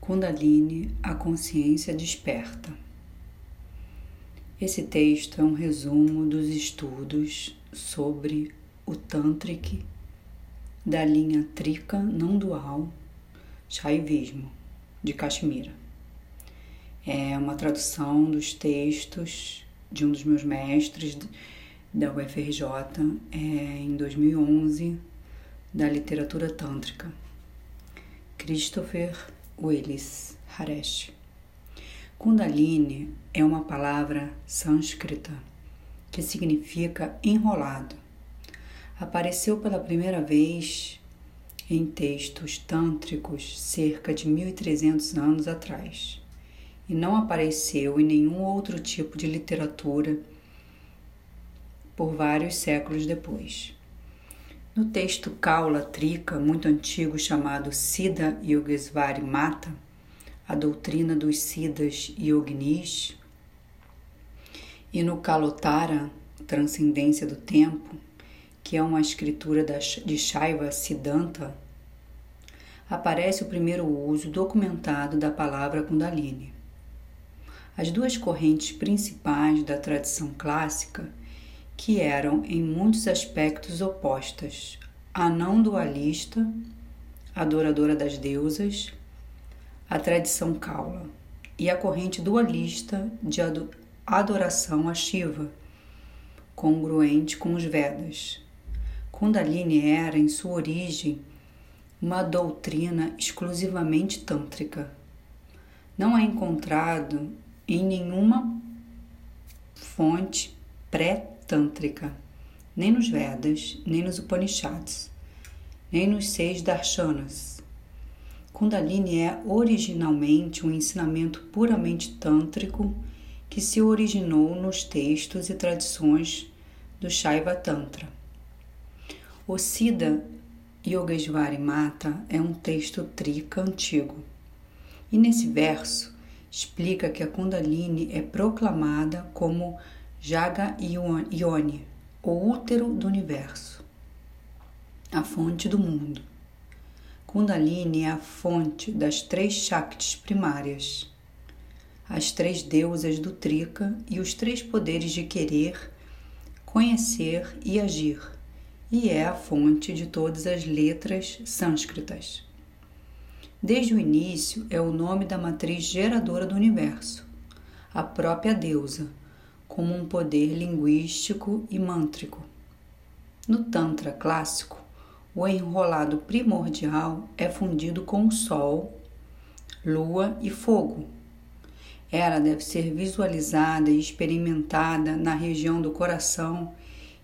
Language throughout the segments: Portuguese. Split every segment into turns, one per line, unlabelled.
Kundalini, a consciência desperta. Esse texto é um resumo dos estudos sobre o Tantric da linha Trika não dual Shaivismo de Kashmira. É uma tradução dos textos de um dos meus mestres da UFRJ é, em 2011 da literatura tântrica, Christopher Willis Haresh. Kundalini é uma palavra sânscrita que significa enrolado. Apareceu pela primeira vez em textos tântricos cerca de 1300 anos atrás e não apareceu em nenhum outro tipo de literatura por vários séculos depois. No texto Kaula Trika, muito antigo, chamado Siddha Yogesvari Mata, a doutrina dos Siddhas Yognis, e no Kalotara, Transcendência do Tempo, que é uma escritura de Shaiva Siddhanta, aparece o primeiro uso documentado da palavra Kundalini. As duas correntes principais da tradição clássica que eram em muitos aspectos opostas, a não dualista, adoradora das deusas, a tradição Kaula, e a corrente dualista de adoração a Shiva, congruente com os Vedas. Kundalini era, em sua origem, uma doutrina exclusivamente tântrica. Não é encontrado em nenhuma fonte pré tântrica, nem nos Vedas, nem nos Upanishads, nem nos seis darshanas. Kundalini é originalmente um ensinamento puramente tântrico que se originou nos textos e tradições do Shaiva Tantra. O Siddha Yogesvari Mata é um texto trika antigo. E nesse verso explica que a Kundalini é proclamada como Jaga Ione, o útero do universo, a fonte do mundo. Kundalini é a fonte das três Shaktis primárias, as três deusas do Trika e os três poderes de querer, conhecer e agir, e é a fonte de todas as letras sânscritas. Desde o início é o nome da matriz geradora do universo, a própria deusa como um poder linguístico e mântrico. No Tantra clássico, o enrolado primordial é fundido com Sol, Lua e Fogo. Ela deve ser visualizada e experimentada na região do coração,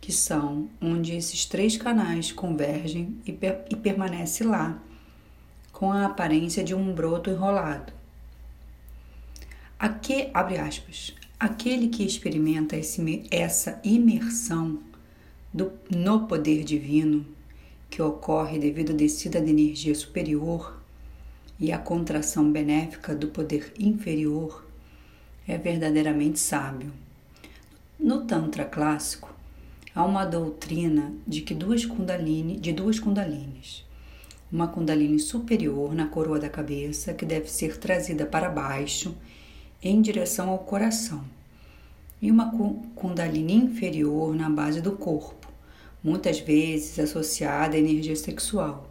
que são onde esses três canais convergem e, per e permanece lá, com a aparência de um broto enrolado. Aqui, abre aspas, Aquele que experimenta esse, essa imersão do, no poder divino, que ocorre devido à descida de energia superior e à contração benéfica do poder inferior, é verdadeiramente sábio. No Tantra clássico, há uma doutrina de que duas kundalini, de duas kundalinis, uma kundalini superior na coroa da cabeça que deve ser trazida para baixo em direção ao coração, e uma Kundalini inferior na base do corpo, muitas vezes associada à energia sexual,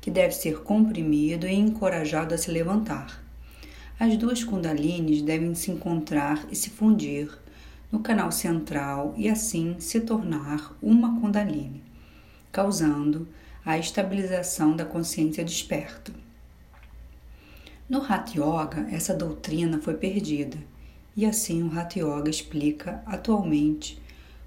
que deve ser comprimido e encorajado a se levantar. As duas Kundalinis devem se encontrar e se fundir no canal central e assim se tornar uma Kundalini, causando a estabilização da consciência desperta. No Hatha Yoga, essa doutrina foi perdida, e assim o Hatha Yoga explica atualmente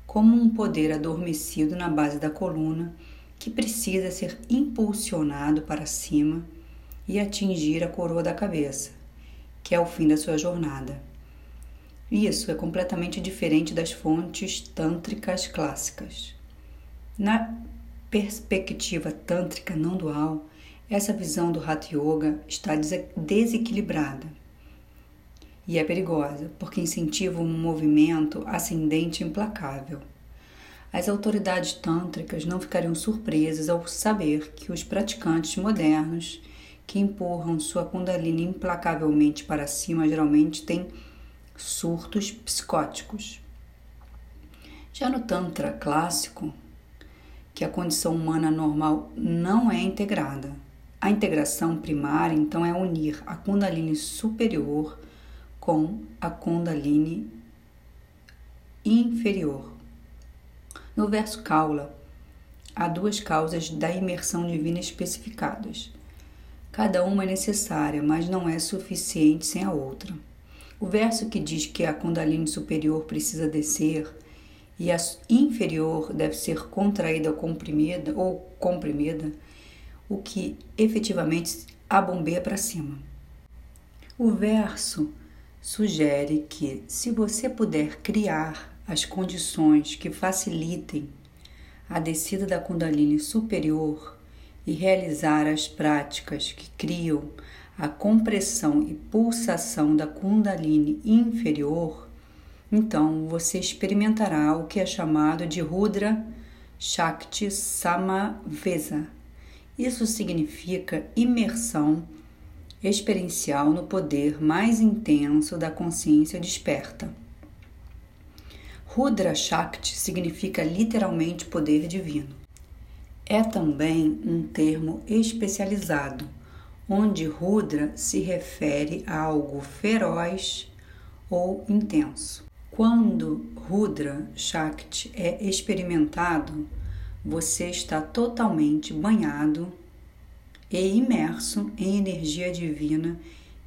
como um poder adormecido na base da coluna que precisa ser impulsionado para cima e atingir a coroa da cabeça, que é o fim da sua jornada. Isso é completamente diferente das fontes tântricas clássicas. Na perspectiva tântrica não dual, essa visão do Hatha Yoga está desequilibrada e é perigosa porque incentiva um movimento ascendente implacável. As autoridades tântricas não ficariam surpresas ao saber que os praticantes modernos que empurram sua Kundalini implacavelmente para cima geralmente têm surtos psicóticos. Já no Tantra clássico, que a condição humana normal não é integrada. A integração primária, então, é unir a Kundalini superior com a Kundalini inferior. No verso Kaula, há duas causas da imersão divina especificadas. Cada uma é necessária, mas não é suficiente sem a outra. O verso que diz que a Kundalini superior precisa descer e a inferior deve ser contraída ou comprimida, ou comprimida, o que efetivamente a bombeia para cima. O verso sugere que, se você puder criar as condições que facilitem a descida da Kundalini superior e realizar as práticas que criam a compressão e pulsação da Kundalini inferior, então você experimentará o que é chamado de Rudra Shakti Samavesa. Isso significa imersão experiencial no poder mais intenso da consciência desperta. Rudra Shakti significa literalmente poder divino. É também um termo especializado, onde Rudra se refere a algo feroz ou intenso. Quando Rudra Shakti é experimentado, você está totalmente banhado e imerso em energia divina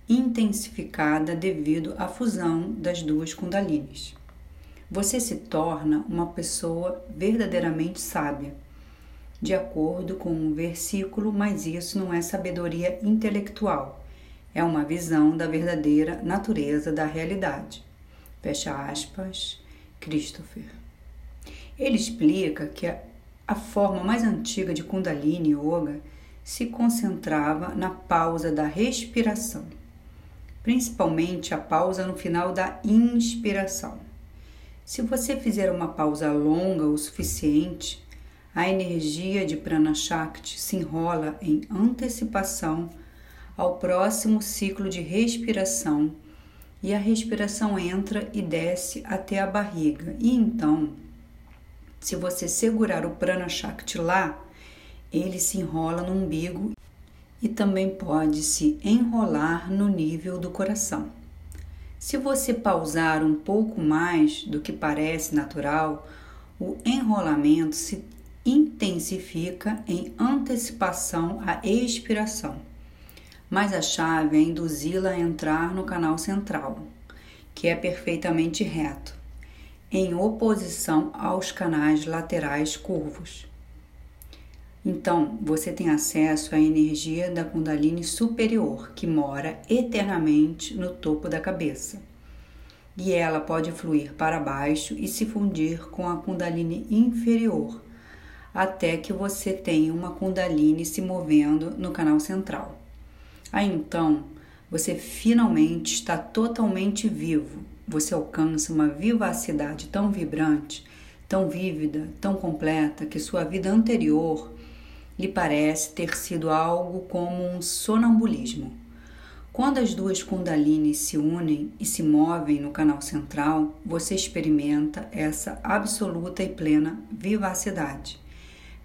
intensificada devido à fusão das duas Kundalinis. Você se torna uma pessoa verdadeiramente sábia, de acordo com um versículo, mas isso não é sabedoria intelectual, é uma visão da verdadeira natureza da realidade. Fecha aspas, Christopher. Ele explica que a a forma mais antiga de Kundalini Yoga se concentrava na pausa da respiração, principalmente a pausa no final da inspiração. Se você fizer uma pausa longa o suficiente, a energia de Prana Shakti se enrola em antecipação ao próximo ciclo de respiração e a respiração entra e desce até a barriga e então se você segurar o prana shakti lá, ele se enrola no umbigo e também pode se enrolar no nível do coração. Se você pausar um pouco mais do que parece natural, o enrolamento se intensifica em antecipação à expiração. Mas a chave é induzi-la a entrar no canal central, que é perfeitamente reto em oposição aos canais laterais curvos. Então, você tem acesso à energia da Kundalini superior, que mora eternamente no topo da cabeça. E ela pode fluir para baixo e se fundir com a Kundalini inferior, até que você tenha uma Kundalini se movendo no canal central. Aí então, você finalmente está totalmente vivo, você alcança uma vivacidade tão vibrante, tão vívida, tão completa, que sua vida anterior lhe parece ter sido algo como um sonambulismo. Quando as duas Kundalinis se unem e se movem no canal central, você experimenta essa absoluta e plena vivacidade,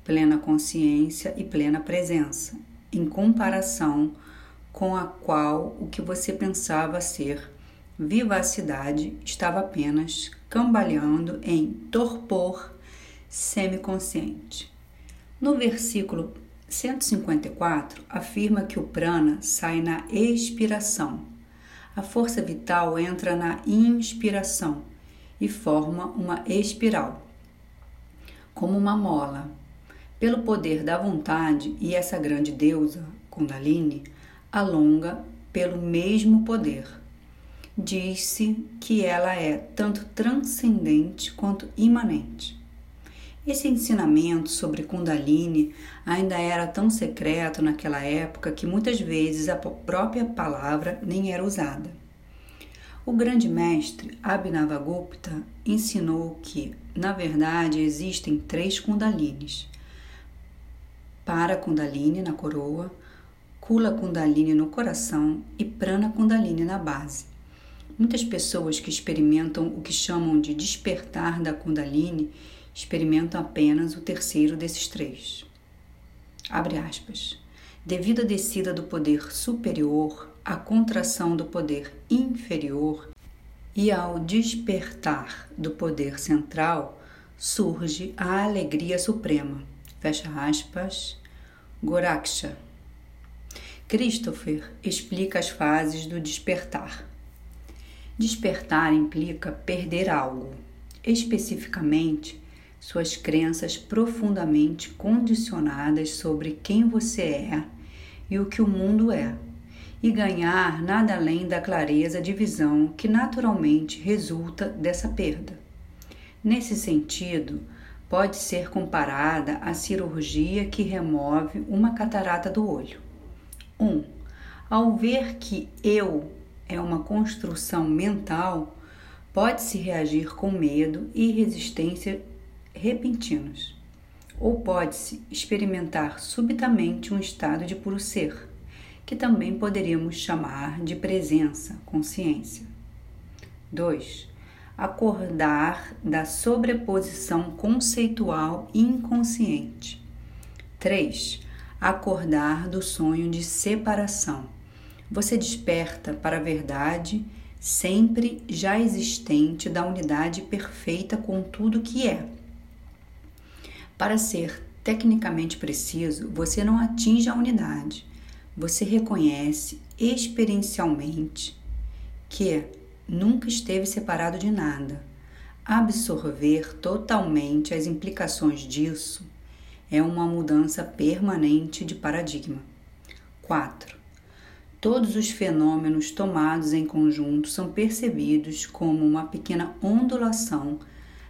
plena consciência e plena presença, em comparação com a qual o que você pensava ser vivacidade estava apenas cambaleando em torpor semiconsciente. No versículo 154, afirma que o prana sai na expiração. A força vital entra na inspiração e forma uma espiral, como uma mola. Pelo poder da vontade e essa grande deusa, Kundalini, alonga pelo mesmo poder diz-se que ela é tanto transcendente quanto imanente. Esse ensinamento sobre Kundalini ainda era tão secreto naquela época que muitas vezes a própria palavra nem era usada. O grande mestre Abhinavagupta ensinou que, na verdade, existem três Kundalinis: para Kundalini na coroa, Kula Kundalini no coração e Prana Kundalini na base. Muitas pessoas que experimentam o que chamam de despertar da Kundalini experimentam apenas o terceiro desses três. Abre aspas. Devido à descida do poder superior, à contração do poder inferior e ao despertar do poder central, surge a alegria suprema. Fecha aspas. Goraksha. Christopher explica as fases do despertar. Despertar implica perder algo, especificamente suas crenças profundamente condicionadas sobre quem você é e o que o mundo é, e ganhar nada além da clareza de visão que naturalmente resulta dessa perda. Nesse sentido, pode ser comparada à cirurgia que remove uma catarata do olho. 1. Um, ao ver que eu é uma construção mental, pode-se reagir com medo e resistência repentinos, ou pode-se experimentar subitamente um estado de puro ser, que também poderíamos chamar de presença, consciência. 2. Acordar da sobreposição conceitual inconsciente. 3. Acordar do sonho de separação. Você desperta para a verdade sempre já existente da unidade perfeita com tudo que é para ser tecnicamente preciso, você não atinge a unidade. Você reconhece experiencialmente que nunca esteve separado de nada. Absorver totalmente as implicações disso é uma mudança permanente de paradigma. 4. Todos os fenômenos tomados em conjunto são percebidos como uma pequena ondulação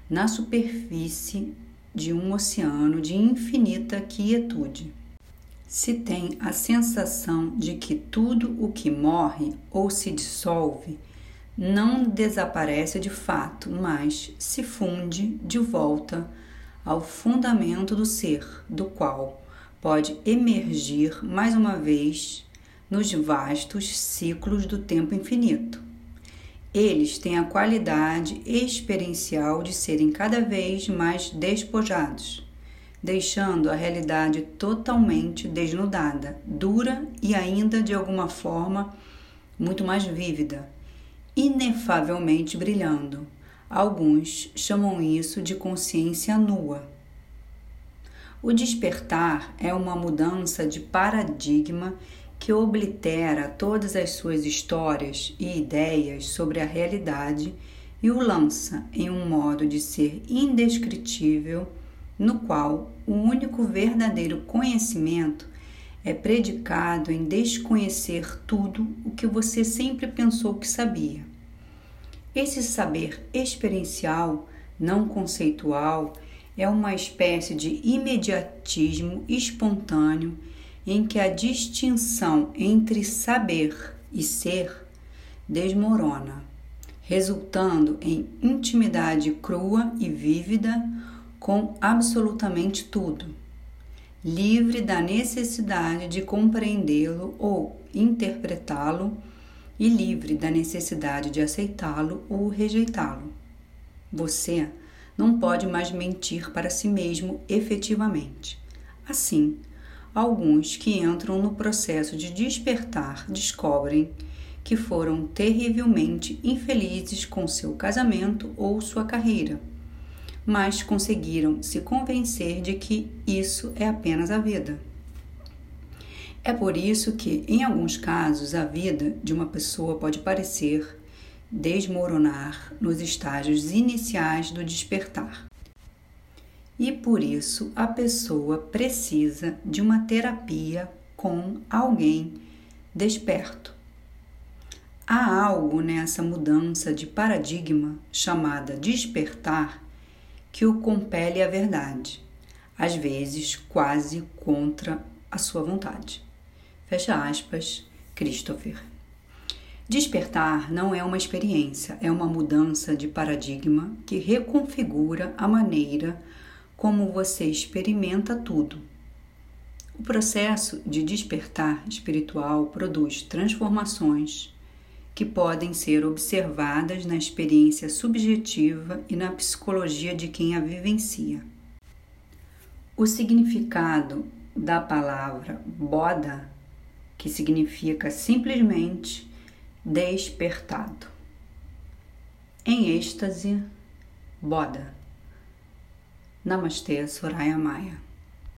na superfície de um oceano de infinita quietude. Se tem a sensação de que tudo o que morre ou se dissolve não desaparece de fato, mas se funde de volta ao fundamento do ser, do qual pode emergir mais uma vez nos vastos ciclos do tempo infinito. Eles têm a qualidade experiencial de serem cada vez mais despojados, deixando a realidade totalmente desnudada, dura e ainda de alguma forma muito mais vívida, inefavelmente brilhando. Alguns chamam isso de consciência nua. O despertar é uma mudança de paradigma que oblitera todas as suas histórias e ideias sobre a realidade e o lança em um modo de ser indescritível, no qual o único verdadeiro conhecimento é predicado em desconhecer tudo o que você sempre pensou que sabia. Esse saber experiencial, não conceitual, é uma espécie de imediatismo espontâneo em que a distinção entre saber e ser desmorona, resultando em intimidade crua e vívida com absolutamente tudo, livre da necessidade de compreendê-lo ou interpretá-lo e livre da necessidade de aceitá-lo ou rejeitá-lo. Você não pode mais mentir para si mesmo efetivamente. Assim, alguns que entram no processo de despertar descobrem que foram terrivelmente infelizes com seu casamento ou sua carreira, mas conseguiram se convencer de que isso é apenas a vida. É por isso que, em alguns casos, a vida de uma pessoa pode parecer desmoronar nos estágios iniciais do despertar e por isso a pessoa precisa de uma terapia com alguém desperto. Há algo nessa mudança de paradigma chamada despertar que o compele à verdade, às vezes quase contra a sua vontade. Fecha aspas, Christopher. Despertar não é uma experiência, é uma mudança de paradigma que reconfigura a maneira como você experimenta tudo. O processo de despertar espiritual produz transformações que podem ser observadas na experiência subjetiva e na psicologia de quem a vivencia. O significado da palavra boda, que significa simplesmente despertado. Em êxtase, boda. Namastê, Soraya Maia.